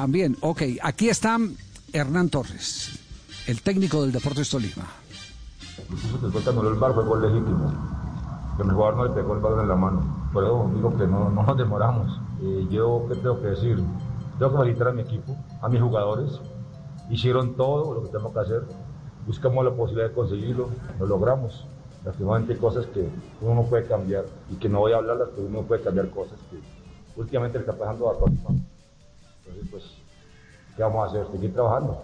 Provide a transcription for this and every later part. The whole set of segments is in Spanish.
También, ok, aquí está Hernán Torres, el técnico del Deportes Tolima. Incluso después que anuló el bar fue gol legítimo. Que mi jugador no le pegó el balón en la mano. Por eso digo que no, no nos demoramos. Eh, yo, ¿qué tengo que decir? Tengo que felicitar a mi equipo, a mis jugadores. Hicieron todo lo que tenemos que hacer. Buscamos la posibilidad de conseguirlo, lo logramos. Lastimosamente hay cosas que uno no puede cambiar y que no voy a hablarlas, pero uno puede cambiar cosas que últimamente le está pasando a todos. Entonces, pues, ¿qué vamos a hacer? Seguir trabajando.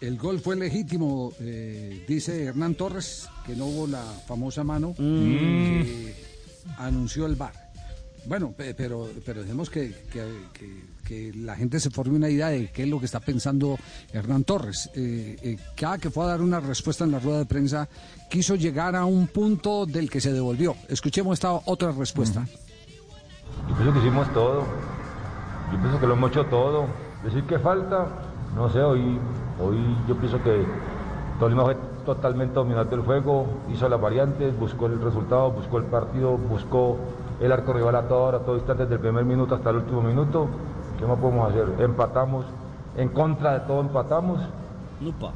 El gol fue legítimo, eh, dice Hernán Torres, que no hubo la famosa mano que anunció el VAR. Bueno, pe- pero, pero dejemos que, que- que- que la gente se forme una idea de qué es lo que está pensando Hernán Torres. Eh, eh, cada que fue a dar una respuesta en la rueda de prensa, quiso llegar a un punto del que se devolvió. Escuchemos esta otra respuesta. Yo pienso que hicimos todo. Yo pienso que lo hemos hecho todo. Decir que falta, no sé, hoy, hoy yo pienso que Tolima fue totalmente dominante del juego, hizo las variantes, buscó el resultado, buscó el partido, buscó el arco rival a toda hora, a todo instante, desde el primer minuto hasta el último minuto. ¿Qué más podemos hacer? Empatamos, en contra de todo empatamos.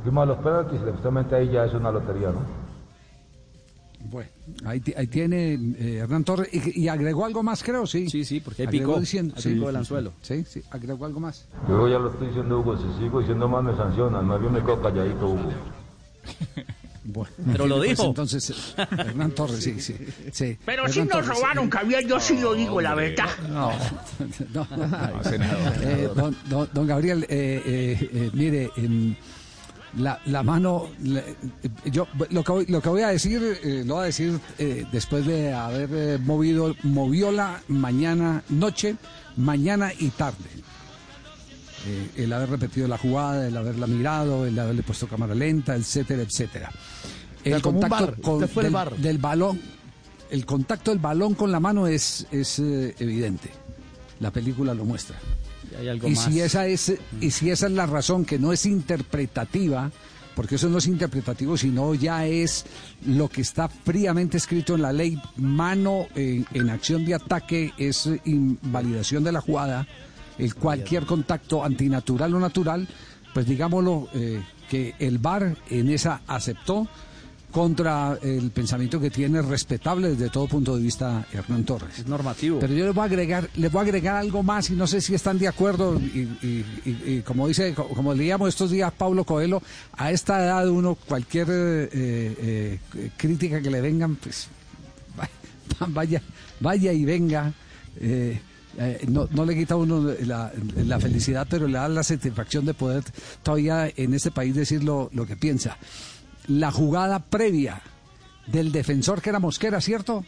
Fuimos a los penaltis, justamente ahí ya es una lotería, ¿no? Bueno, ahí, ahí tiene eh, Hernán Torres. Y, y agregó algo más, creo, sí. Sí, sí, porque ahí picó, diciendo- ahí sí, picó el sí, anzuelo. Sí, sí, agregó algo más. Yo ya lo estoy diciendo, Hugo, si sigo diciendo más me sancionan, más bien me quedo calladito, Hugo. Bueno, Pero lo pues dijo. entonces, eh, Hernán Torres, sí, sí. sí. Pero si nos Torres, robaron, Javier, yo sí lo digo, la verdad. No, no. Eh, don, don- don Gabriel, eh, eh, eh, mire, em, la, la mano, la- yo lo que, voy, lo que voy a decir, eh, lo voy a decir eh, después de haber eh, movido, moviola mañana, noche, mañana y tarde. Eh, el haber repetido la jugada, el haberla mirado, el haberle puesto cámara lenta, etcétera, etcétera. El sea, contacto bar, con- del, del balón, el contacto del balón con la mano es, es eh, evidente. La película lo muestra. Y hay algo Y más. si, esa es, y si esa es la razón que no es interpretativa, porque eso no es interpretativo, sino ya es lo que está fríamente escrito en la ley, mano en, en acción de ataque es invalidación de la jugada, el cualquier contacto antinatural o natural, pues digámoslo eh, que el VAR en esa aceptó contra el pensamiento que tiene respetable desde todo punto de vista Hernán Torres. Es normativo. Pero yo les voy a agregar, les voy a agregar algo más y no sé si están de acuerdo y, y- y- y como dice, co- como leíamos estos días Pablo Coelho, a esta edad uno cualquier eh, eh, crítica que le vengan, pues va- vaya, vaya y venga. eh, eh, no, no le quita a uno la, la felicidad, pero le da la satisfacción de poder todavía en este país decir lo, lo que piensa. La jugada previa del defensor que era Mosquera, ¿cierto?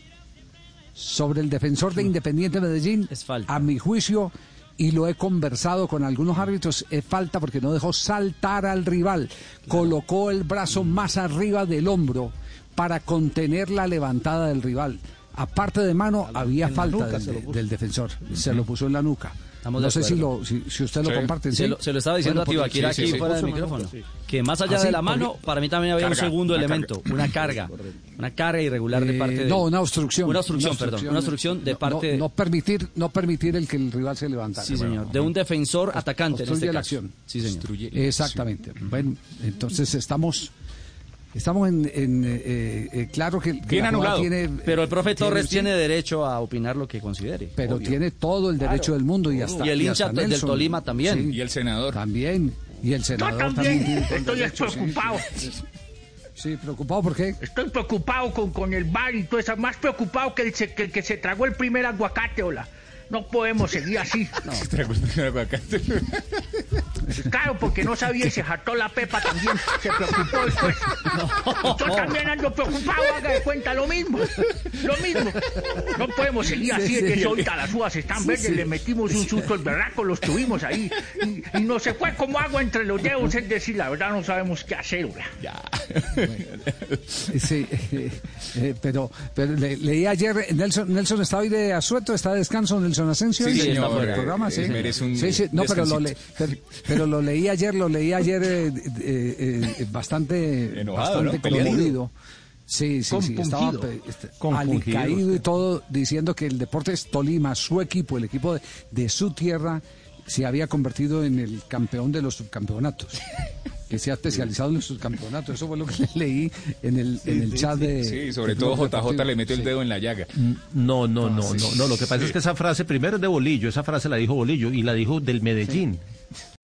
sobre el defensor de Independiente Medellín, Es falta. a mi juicio, y lo he conversado con algunos árbitros, es falta porque no dejó saltar al rival, colocó el brazo más arriba del hombro para contener la levantada del rival. Aparte de mano, había falta del, del defensor, se lo puso en la nuca. Estamos no sé si, lo, si, si usted lo Sí. comparte. Se lo, se lo estaba diciendo Bueno, a Tibaquira sí, aquí fuera del en la micrófono. Que más allá ¿Ah, de la mano, Porque- para mí también había Carga, un segundo una elemento, una carga. Una carga irregular de Eh, parte de. no, una obstrucción. Una obstrucción, perdón. Una obstrucción de No, parte. No, no permitir, no permitir el que el rival se levantara. sí, señor. De un defensor atacante en obstruye este la caso. acción. Sí, señor. Obstruye la Exactamente. Bueno, entonces estamos estamos en, en, eh, eh, claro que, que Bien anulado. tiene Pero el profe Torres sí, tiene derecho a opinar lo que considere. pero obvio. tiene todo el derecho del mundo y hasta Y el hincha hasta del. Tolima también. Y el senador. también y el Yo senador también tiene todo el estoy derecho, preocupado. Sí, Sí, preocupado por qué? Estoy preocupado con, con el bar y todo eso. Más preocupado que el, se- que el que se tragó el primer aguacate, hola. No podemos seguir así. Claro, porque no sabía y se jató la pepa también. Se preocupó después. Yo también ando preocupado, haga de cuenta lo mismo. Lo mismo. No podemos seguir así, sí. que ahorita las uvas están verdes, le metimos un susto al berraco, los tuvimos ahí. Y, y no se fue como agua entre los dedos, es decir, la verdad no sabemos qué hacer, oiga. Sí, eh, eh, pero, pero le- leí ayer, Nelson, Nelson está hoy de asueto, está de descanso, Nelson Asensio. Sí, señor, el programa, eh, sí. merece un Sí, sí, no, pero lo, le- pero, pero lo leí ayer, lo leí ayer eh, eh, eh, bastante, Enojado, ¿no? bastante conmovido. Sí, sí, sí, estaba este, alicaído y todo, diciendo que el Deportes Tolima, su equipo, el equipo de, de su tierra, se había convertido en el campeón de los subcampeonatos. Que se ha especializado en los subcampeonatos. Eso fue lo que leí en el, en el chat de. Sí, sobre de todo JJ Deportivo. le metió el Sí. dedo en la llaga. No, no, no, no, no. Lo que pasa es que esa frase primero es de Bolillo. Esa frase la dijo Bolillo y la dijo del Medellín.